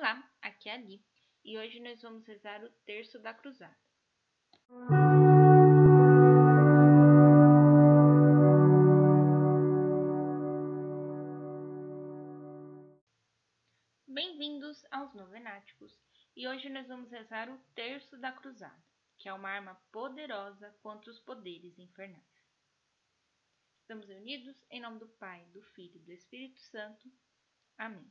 Olá, aqui é a Ali e hoje nós vamos rezar o terço da cruzada. Bem-vindos aos Novenáticos e hoje nós vamos rezar o terço da cruzada, que é uma arma poderosa contra os poderes infernais. Estamos unidos em nome do Pai, do Filho e do Espírito Santo. Amém.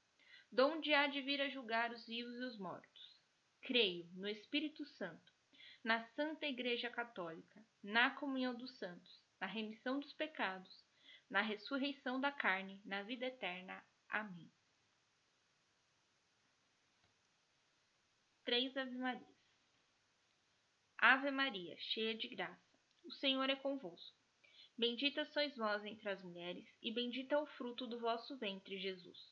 donde há de vir a julgar os vivos e os mortos. Creio no Espírito Santo, na Santa Igreja Católica, na comunhão dos santos, na remissão dos pecados, na ressurreição da carne, na vida eterna. Amém. Três Ave Marias. Ave Maria, cheia de graça, o Senhor é convosco. Bendita sois vós entre as mulheres, e bendito é o fruto do vosso ventre, Jesus.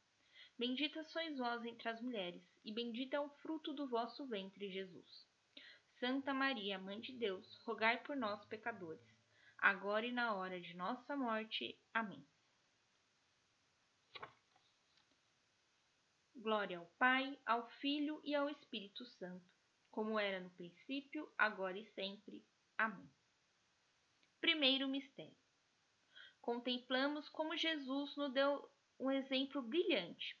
Bendita sois vós entre as mulheres, e bendito é o fruto do vosso ventre, Jesus. Santa Maria, Mãe de Deus, rogai por nós, pecadores, agora e na hora de nossa morte. Amém. Glória ao Pai, ao Filho e ao Espírito Santo, como era no princípio, agora e sempre. Amém. Primeiro mistério. Contemplamos como Jesus nos deu um exemplo brilhante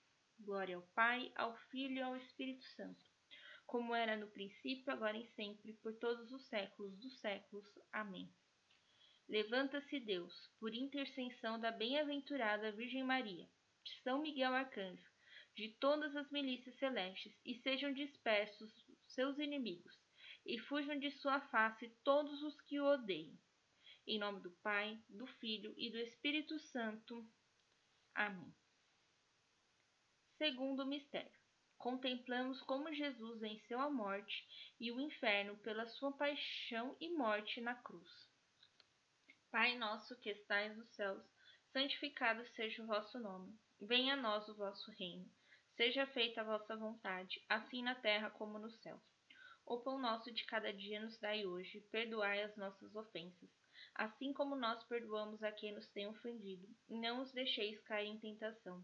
Glória ao Pai, ao Filho e ao Espírito Santo, como era no princípio, agora e sempre, por todos os séculos dos séculos. Amém. Levanta-se Deus, por intercessão da bem-aventurada Virgem Maria, de São Miguel Arcanjo, de todas as milícias celestes, e sejam dispersos seus inimigos, e fujam de sua face todos os que o odeiam. Em nome do Pai, do Filho e do Espírito Santo. Amém. Segundo mistério. Contemplamos como Jesus venceu a morte e o inferno pela sua paixão e morte na cruz. Pai nosso que estais nos céus, santificado seja o vosso nome. Venha a nós o vosso reino. Seja feita a vossa vontade, assim na terra como no céu. O pão nosso de cada dia nos dai hoje, perdoai as nossas ofensas, assim como nós perdoamos a quem nos tem ofendido, e não os deixeis cair em tentação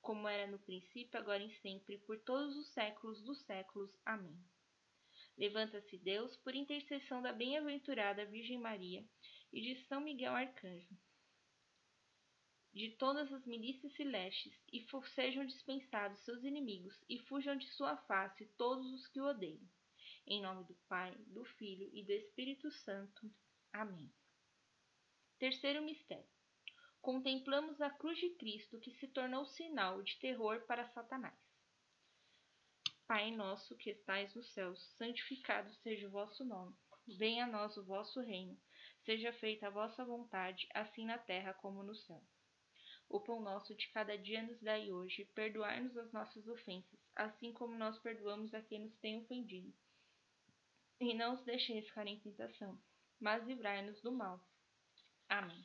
como era no princípio, agora e sempre, por todos os séculos dos séculos. Amém. Levanta-se Deus por intercessão da bem-aventurada Virgem Maria e de São Miguel Arcanjo, de todas as milícias celestes, e sejam dispensados seus inimigos, e fujam de sua face todos os que o odeiam. Em nome do Pai, do Filho e do Espírito Santo. Amém. Terceiro mistério contemplamos a cruz de Cristo que se tornou sinal de terror para Satanás. Pai nosso que estais nos céus, santificado seja o vosso nome. Venha a nós o vosso reino. Seja feita a vossa vontade, assim na terra como no céu. O pão nosso de cada dia nos dai hoje. Perdoai-nos as nossas ofensas, assim como nós perdoamos a quem nos tem ofendido. E não os deixeis ficar em tentação, mas livrai-nos do mal. Amém.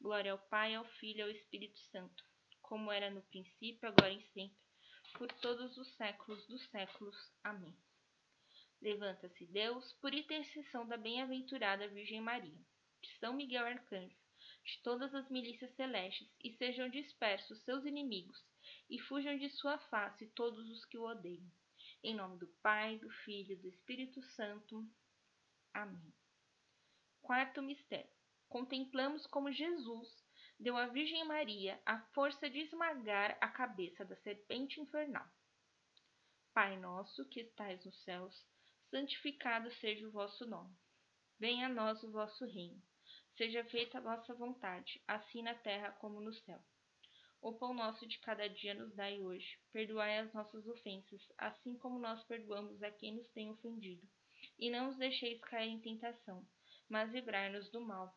Glória ao Pai, ao Filho e ao Espírito Santo, como era no princípio, agora e sempre, por todos os séculos dos séculos. Amém. Levanta-se Deus, por intercessão da bem-aventurada Virgem Maria, de São Miguel Arcanjo, de todas as milícias celestes, e sejam dispersos seus inimigos, e fujam de sua face todos os que o odeiam. Em nome do Pai, do Filho e do Espírito Santo. Amém. Quarto mistério. Contemplamos como Jesus deu à Virgem Maria a força de esmagar a cabeça da serpente infernal. Pai nosso que estais nos céus, santificado seja o vosso nome. Venha a nós o vosso reino. Seja feita a vossa vontade, assim na terra como no céu. O pão nosso de cada dia nos dai hoje. Perdoai as nossas ofensas, assim como nós perdoamos a quem nos tem ofendido. E não os deixeis cair em tentação, mas livrai-nos do mal.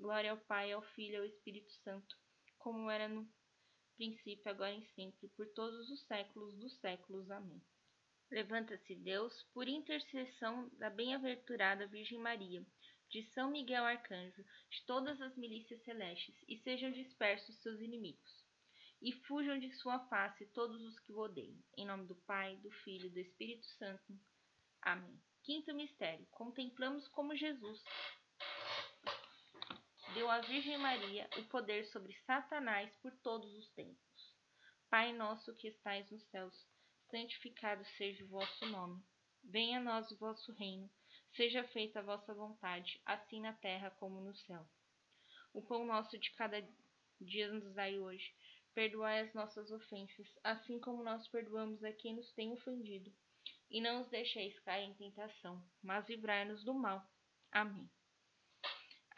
Glória ao Pai, ao Filho e ao Espírito Santo, como era no princípio, agora e sempre, por todos os séculos dos séculos. Amém. Levanta-se Deus, por intercessão da bem-aventurada Virgem Maria, de São Miguel Arcanjo, de todas as milícias celestes, e sejam dispersos seus inimigos. E fujam de sua face todos os que o odeiam. Em nome do Pai, do Filho e do Espírito Santo. Amém. Quinto mistério. Contemplamos como Jesus deu à Virgem Maria o poder sobre Satanás por todos os tempos. Pai nosso que estais nos céus, santificado seja o vosso nome. Venha a nós o vosso reino, seja feita a vossa vontade, assim na terra como no céu. O pão nosso de cada dia nos dai hoje. Perdoai as nossas ofensas, assim como nós perdoamos a quem nos tem ofendido. E não os deixeis cair em tentação, mas livrai-nos do mal. Amém.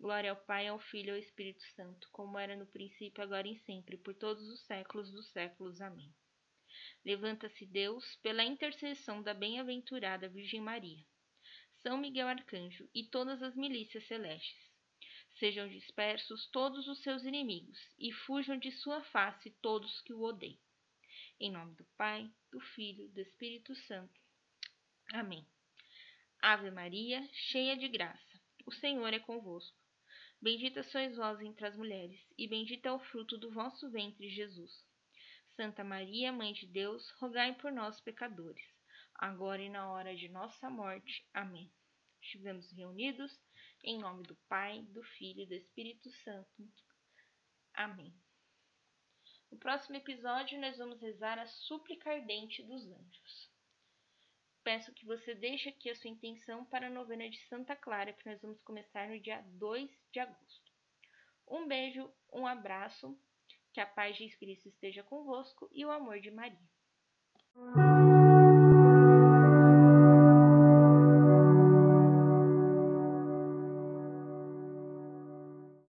Glória ao Pai, ao Filho e ao Espírito Santo, como era no princípio, agora e sempre, por todos os séculos dos séculos. Amém. Levanta-se Deus pela intercessão da bem-aventurada Virgem Maria, São Miguel Arcanjo e todas as milícias celestes. Sejam dispersos todos os seus inimigos e fujam de sua face todos que o odeiam. Em nome do Pai, do Filho e do Espírito Santo. Amém. Ave Maria, cheia de graça, o Senhor é convosco. Bendita sois vós entre as mulheres, e bendito é o fruto do vosso ventre, Jesus. Santa Maria, Mãe de Deus, rogai por nós, pecadores, agora e na hora de nossa morte. Amém. Estivemos reunidos em nome do Pai, do Filho e do Espírito Santo. Amém. No próximo episódio, nós vamos rezar a súplica ardente dos anjos. Peço que você deixe aqui a sua intenção para a novena de Santa Clara, que nós vamos começar no dia 2 de agosto. Um beijo, um abraço, que a paz de Cristo esteja convosco e o amor de Maria.